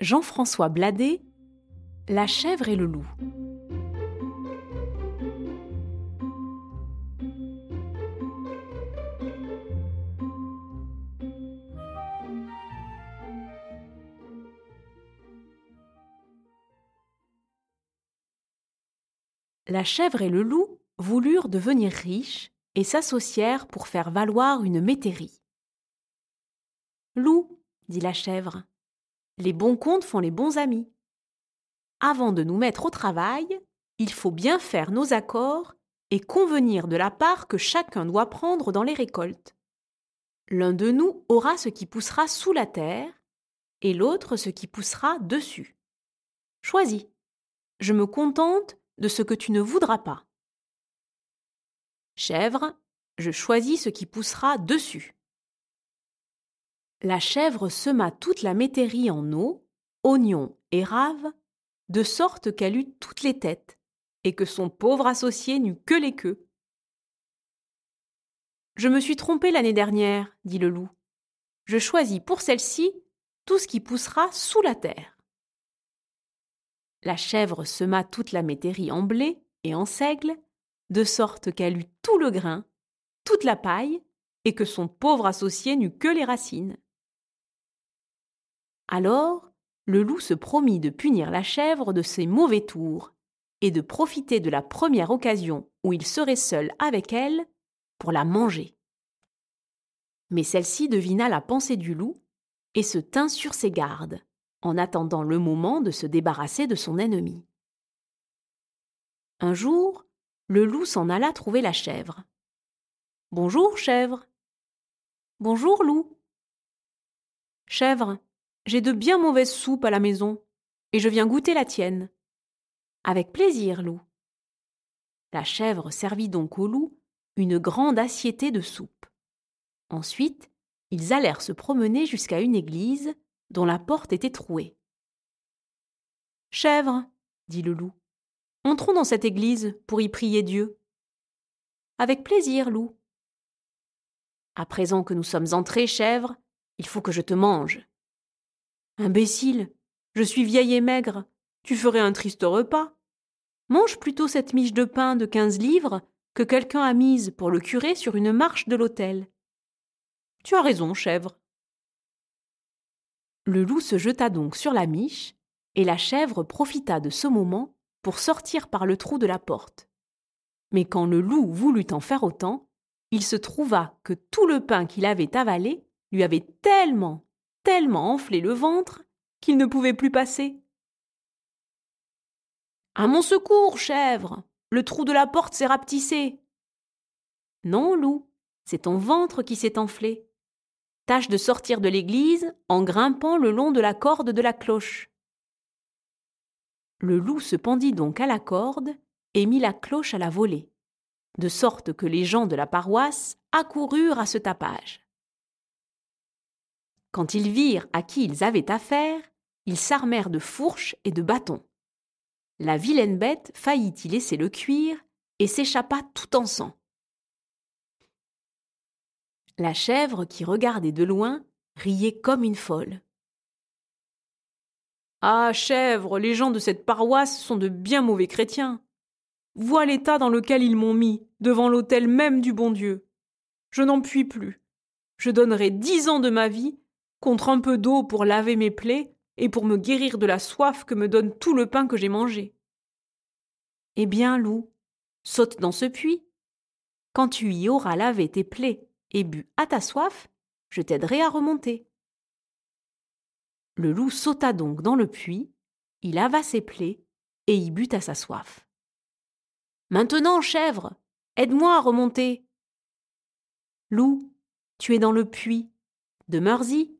Jean-François Bladet, La chèvre et le loup. La chèvre et le loup voulurent devenir riches et s'associèrent pour faire valoir une métairie. Loup, dit la chèvre, les bons comptes font les bons amis. Avant de nous mettre au travail, il faut bien faire nos accords et convenir de la part que chacun doit prendre dans les récoltes. L'un de nous aura ce qui poussera sous la terre et l'autre ce qui poussera dessus. Choisis. Je me contente de ce que tu ne voudras pas. Chèvre, je choisis ce qui poussera dessus. La chèvre sema toute la métairie en eau, oignons et raves, de sorte qu'elle eut toutes les têtes, et que son pauvre associé n'eut que les queues. Je me suis trompé l'année dernière, dit le loup. Je choisis pour celle-ci tout ce qui poussera sous la terre. La chèvre sema toute la métairie en blé et en seigle, de sorte qu'elle eut tout le grain, toute la paille, et que son pauvre associé n'eut que les racines. Alors, le loup se promit de punir la chèvre de ses mauvais tours et de profiter de la première occasion où il serait seul avec elle pour la manger. Mais celle-ci devina la pensée du loup et se tint sur ses gardes, en attendant le moment de se débarrasser de son ennemi. Un jour, le loup s'en alla trouver la chèvre. Bonjour, chèvre. Bonjour, loup. Chèvre, j'ai de bien mauvaises soupes à la maison, et je viens goûter la tienne. Avec plaisir, loup. La chèvre servit donc au loup une grande assiété de soupe. Ensuite, ils allèrent se promener jusqu'à une église dont la porte était trouée. Chèvre, dit le loup, entrons dans cette église pour y prier Dieu. Avec plaisir, loup. À présent que nous sommes entrés, chèvre, il faut que je te mange. Imbécile, je suis vieille et maigre, tu ferais un triste repas. Mange plutôt cette miche de pain de quinze livres que quelqu'un a mise pour le curé sur une marche de l'autel. Tu as raison, chèvre. Le loup se jeta donc sur la miche, et la chèvre profita de ce moment pour sortir par le trou de la porte. Mais quand le loup voulut en faire autant, il se trouva que tout le pain qu'il avait avalé lui avait tellement tellement enflé le ventre qu'il ne pouvait plus passer. À mon secours, chèvre. Le trou de la porte s'est rapetissé. Non, loup, c'est ton ventre qui s'est enflé. Tâche de sortir de l'église en grimpant le long de la corde de la cloche. Le loup se pendit donc à la corde et mit la cloche à la volée, de sorte que les gens de la paroisse accoururent à ce tapage. Quand ils virent à qui ils avaient affaire, ils s'armèrent de fourches et de bâtons. La vilaine bête faillit y laisser le cuir et s'échappa tout en sang. La chèvre, qui regardait de loin, riait comme une folle. Ah, chèvre, les gens de cette paroisse sont de bien mauvais chrétiens. Vois l'état dans lequel ils m'ont mis, devant l'autel même du bon Dieu. Je n'en puis plus. Je donnerai dix ans de ma vie contre un peu d'eau pour laver mes plaies et pour me guérir de la soif que me donne tout le pain que j'ai mangé. Eh bien, loup, saute dans ce puits. Quand tu y auras lavé tes plaies et bu à ta soif, je t'aiderai à remonter. Le loup sauta donc dans le puits, il lava ses plaies et y but à sa soif. Maintenant, chèvre, aide-moi à remonter. Loup, tu es dans le puits, demeure-y